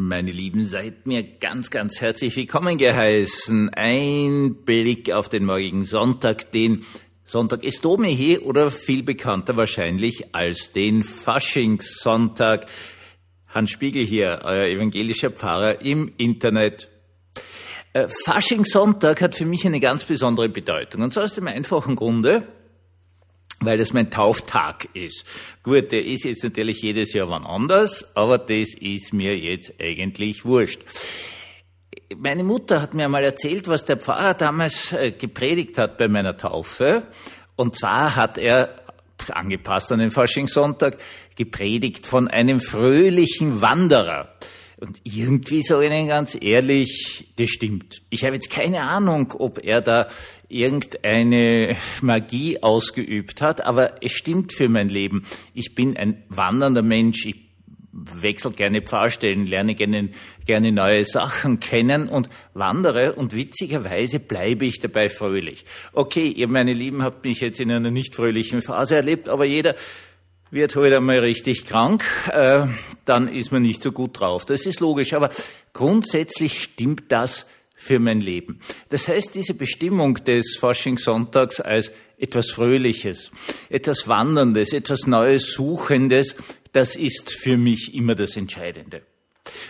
Meine Lieben, seid mir ganz, ganz herzlich willkommen geheißen. Ein Blick auf den morgigen Sonntag, den Sonntag ist Domehe oder viel bekannter wahrscheinlich als den Faschingssonntag. Hans Spiegel hier, euer evangelischer Pfarrer im Internet. Äh, Faschingssonntag hat für mich eine ganz besondere Bedeutung. Und zwar aus dem einfachen Grunde, weil das mein Tauftag ist. Gut, der ist jetzt natürlich jedes Jahr wann anders, aber das ist mir jetzt eigentlich wurscht. Meine Mutter hat mir einmal erzählt, was der Pfarrer damals äh, gepredigt hat bei meiner Taufe. Und zwar hat er, angepasst an den Faschingssonntag, gepredigt von einem fröhlichen Wanderer. Und irgendwie so Ihnen ganz ehrlich, das stimmt. Ich habe jetzt keine Ahnung, ob er da irgendeine Magie ausgeübt hat, aber es stimmt für mein Leben. Ich bin ein wandernder Mensch. Ich wechsle gerne Pfarrstellen, lerne gerne, gerne neue Sachen kennen und wandere und witzigerweise bleibe ich dabei fröhlich. Okay, ihr meine Lieben habt mich jetzt in einer nicht fröhlichen Phase erlebt, aber jeder wird heute einmal richtig krank, äh, dann ist man nicht so gut drauf. Das ist logisch, aber grundsätzlich stimmt das für mein Leben. Das heißt, diese Bestimmung des Faschingssonntags als etwas Fröhliches, etwas Wanderndes, etwas Neues Suchendes, das ist für mich immer das Entscheidende.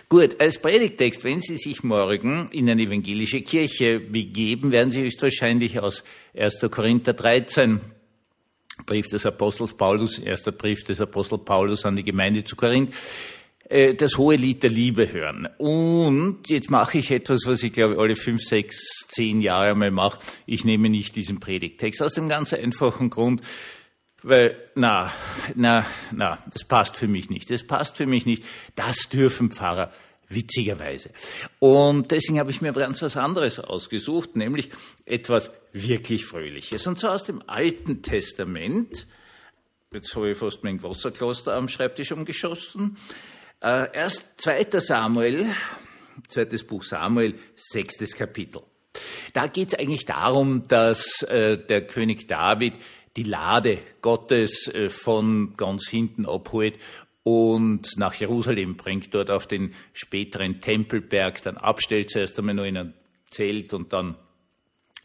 Gut, als Predigtext, wenn Sie sich morgen in eine evangelische Kirche begeben, werden Sie höchstwahrscheinlich aus 1. Korinther 13 Brief des Apostels Paulus, erster Brief des Apostel Paulus an die Gemeinde zu Korinth, äh, das hohe Lied der Liebe hören. Und jetzt mache ich etwas, was ich glaube alle fünf, sechs, zehn Jahre mal mache. Ich nehme nicht diesen Predigtext aus dem ganz einfachen Grund, weil, na, na, na, das passt für mich nicht. Das passt für mich nicht. Das dürfen Pfarrer witzigerweise. Und deswegen habe ich mir ganz was anderes ausgesucht, nämlich etwas wirklich Fröhliches. Und zwar aus dem Alten Testament. Jetzt habe ich fast mein Wasserkloster am Schreibtisch umgeschossen. Äh, erst 2. Samuel, zweites Buch Samuel, sechstes Kapitel. Da geht es eigentlich darum, dass äh, der König David die Lade Gottes äh, von ganz hinten abholt und nach Jerusalem bringt, dort auf den späteren Tempelberg, dann abstellt zuerst einmal nur in ein Zelt und dann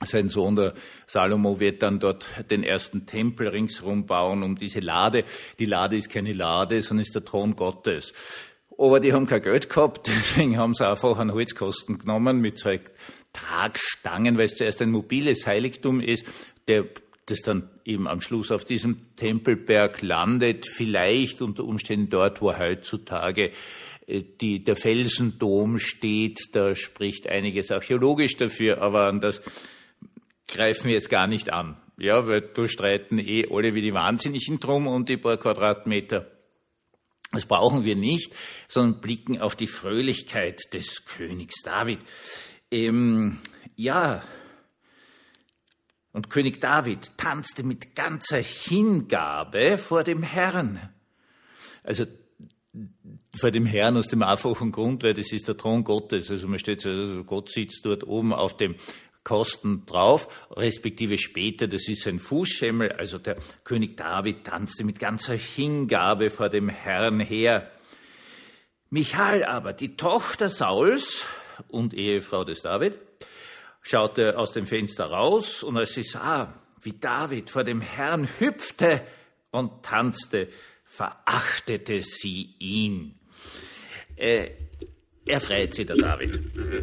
sein Sohn, der Salomo, wird dann dort den ersten Tempel ringsherum bauen um diese Lade. Die Lade ist keine Lade, sondern ist der Thron Gottes. Aber die haben kein Geld gehabt, deswegen haben sie einfach einen Holzkosten genommen mit zwei Tragstangen, weil es zuerst ein mobiles Heiligtum ist. Der das dann eben am Schluss auf diesem Tempelberg landet, vielleicht unter Umständen dort, wo heutzutage äh, die, der Felsendom steht. Da spricht einiges archäologisch dafür, aber an das greifen wir jetzt gar nicht an. Ja, weil da streiten eh alle wie die Wahnsinnigen drum und die paar Quadratmeter. Das brauchen wir nicht, sondern blicken auf die Fröhlichkeit des Königs David. Ähm, ja, und König David tanzte mit ganzer Hingabe vor dem Herrn. Also vor dem Herrn aus dem einfachen Grund, weil das ist der Thron Gottes. Also man steht, also Gott sitzt dort oben auf dem Kosten drauf, respektive später, das ist ein Fußschemmel. Also der König David tanzte mit ganzer Hingabe vor dem Herrn her. Michal aber, die Tochter Sauls und Ehefrau des David, schaute aus dem Fenster raus und als sie sah, wie David vor dem Herrn hüpfte und tanzte, verachtete sie ihn. Äh, er freut sich, der David.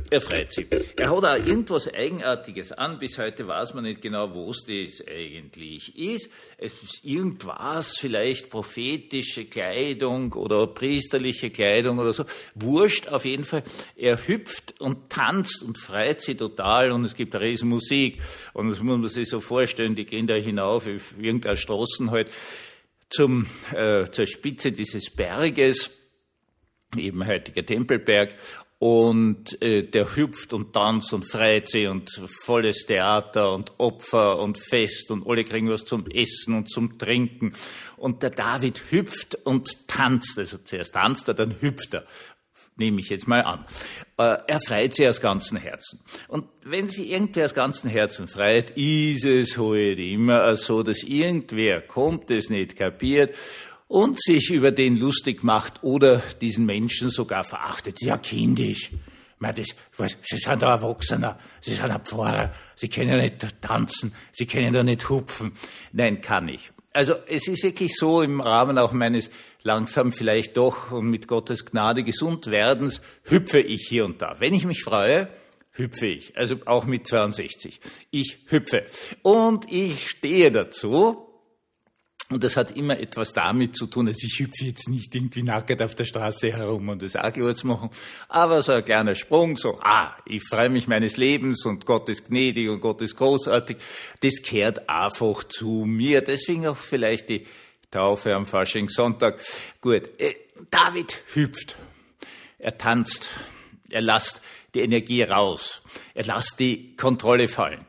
Er freut sich. Er hat auch irgendwas Eigenartiges an. Bis heute weiß man nicht genau, was das eigentlich ist. Es ist irgendwas, vielleicht prophetische Kleidung oder priesterliche Kleidung oder so. Wurscht auf jeden Fall. Er hüpft und tanzt und freut sich total und es gibt eine riesen Musik. Und das muss man sich so vorstellen, die gehen da hinauf auf irgendeiner Straßen halt zum, äh, zur Spitze dieses Berges eben heutiger Tempelberg. Und äh, der hüpft und tanzt und freut sich und volles Theater und Opfer und Fest und alle kriegen was zum Essen und zum Trinken. Und der David hüpft und tanzt. Also zuerst tanzt er, dann hüpft er. Nehme ich jetzt mal an. Äh, er freut sich aus ganzem Herzen. Und wenn sich irgendwer aus ganzem Herzen freut, ist es heute immer so, dass irgendwer kommt, es nicht kapiert und sich über den lustig macht oder diesen Menschen sogar verachtet. Ja, kindisch. meine, das, was, Sie sind ein Erwachsener, Sie sind ein Pfarrer, Sie können ja nicht tanzen, Sie können ja nicht hupfen. Nein, kann ich. Also es ist wirklich so im Rahmen auch meines langsam vielleicht doch und mit Gottes Gnade gesund werdens, hüpfe ich hier und da. Wenn ich mich freue, hüpfe ich. Also auch mit 62. Ich hüpfe. Und ich stehe dazu. Und das hat immer etwas damit zu tun, dass ich hüpfe jetzt nicht irgendwie nackt auf der Straße herum und das zu machen, aber so ein kleiner Sprung, so, ah, ich freue mich meines Lebens und Gott ist gnädig und Gott ist großartig, das kehrt einfach zu mir. Deswegen auch vielleicht die Taufe am Faschingssonntag. Gut, äh, David hüpft, er tanzt, er lasst die Energie raus. Er lässt die Kontrolle fallen.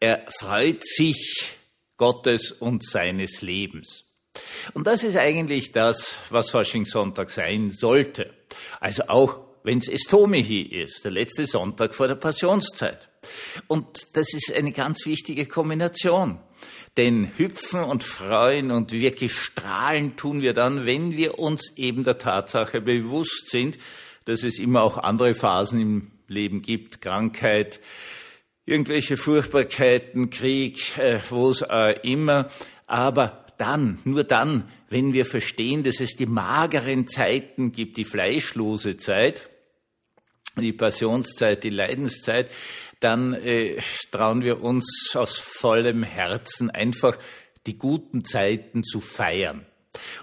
Er freut sich Gottes und seines Lebens. Und das ist eigentlich das, was Faschingssonntag sein sollte. Also auch wenn es Estomihi ist, der letzte Sonntag vor der Passionszeit. Und das ist eine ganz wichtige Kombination. Denn hüpfen und freuen und wirklich strahlen tun wir dann, wenn wir uns eben der Tatsache bewusst sind, dass es immer auch andere Phasen im Leben gibt, Krankheit, irgendwelche Furchtbarkeiten, Krieg, äh, es äh, immer. Aber dann, nur dann, wenn wir verstehen, dass es die mageren Zeiten gibt, die fleischlose Zeit, die Passionszeit, die Leidenszeit, dann äh, trauen wir uns aus vollem Herzen einfach die guten Zeiten zu feiern.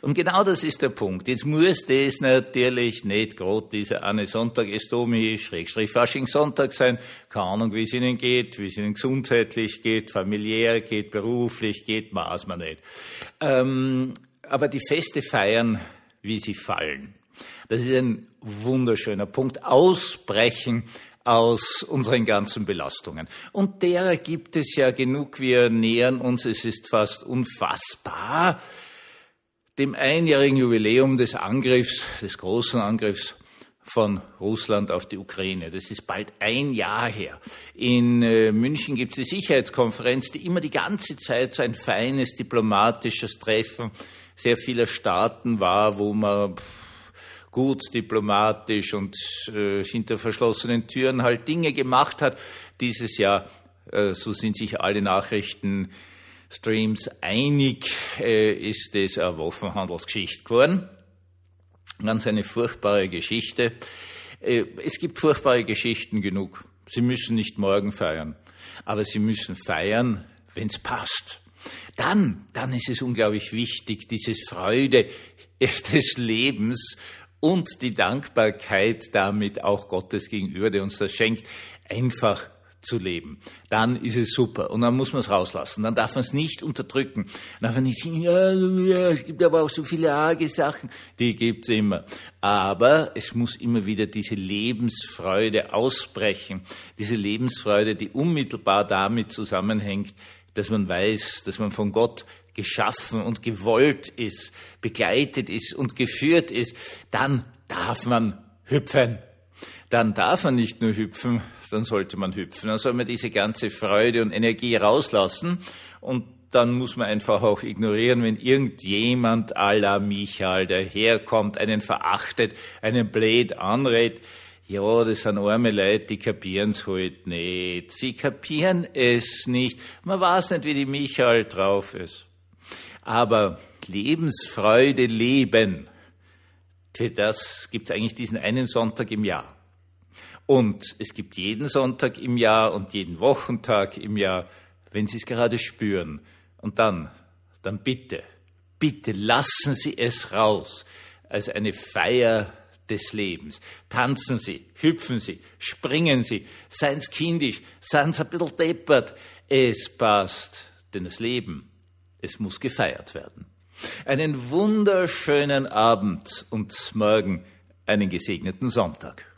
Und genau das ist der Punkt. Jetzt muss das natürlich nicht gerade dieser eine Sonntag Estomi, Schrägstrich Faschingssonntag sein. Keine Ahnung, wie es Ihnen geht, wie es Ihnen gesundheitlich geht, familiär geht, beruflich geht, maß man nicht. Ähm, aber die Feste feiern, wie sie fallen. Das ist ein wunderschöner Punkt. Ausbrechen aus unseren ganzen Belastungen. Und derer gibt es ja genug. Wir nähern uns. Es ist fast unfassbar dem einjährigen Jubiläum des Angriffs, des großen Angriffs von Russland auf die Ukraine. Das ist bald ein Jahr her. In äh, München gibt es die Sicherheitskonferenz, die immer die ganze Zeit so ein feines diplomatisches Treffen sehr vieler Staaten war, wo man gut diplomatisch und äh, hinter verschlossenen Türen halt Dinge gemacht hat. Dieses Jahr, äh, so sind sich alle Nachrichten Streams einig äh, ist es eine Waffenhandelsgeschichte geworden. Ganz eine furchtbare Geschichte. Äh, es gibt furchtbare Geschichten genug. Sie müssen nicht morgen feiern, aber Sie müssen feiern, wenn es passt. Dann, dann ist es unglaublich wichtig, dieses Freude des Lebens und die Dankbarkeit damit auch Gottes gegenüber, der uns das schenkt, einfach zu leben, dann ist es super. Und dann muss man es rauslassen. Dann darf man es nicht unterdrücken. Dann darf man nicht sagen, ja, ja, es gibt aber auch so viele arge Sachen. Die gibt's immer. Aber es muss immer wieder diese Lebensfreude ausbrechen. Diese Lebensfreude, die unmittelbar damit zusammenhängt, dass man weiß, dass man von Gott geschaffen und gewollt ist, begleitet ist und geführt ist. Dann darf man hüpfen dann darf man nicht nur hüpfen, dann sollte man hüpfen. Dann soll man diese ganze Freude und Energie rauslassen und dann muss man einfach auch ignorieren, wenn irgendjemand à la Michael daherkommt, einen verachtet, einen blöd anredet. Ja, das sind arme Leute, die kapieren's halt nicht. Sie kapieren es nicht. Man weiß nicht, wie die Michael drauf ist. Aber Lebensfreude leben, für das gibt es eigentlich diesen einen Sonntag im Jahr. Und es gibt jeden Sonntag im Jahr und jeden Wochentag im Jahr, wenn Sie es gerade spüren. Und dann, dann bitte, bitte lassen Sie es raus als eine Feier des Lebens. Tanzen Sie, hüpfen Sie, springen Sie, seien Sie kindisch, seien Sie ein bisschen deppert. Es passt, denn das Leben, es muss gefeiert werden. Einen wunderschönen Abend und morgen einen gesegneten Sonntag.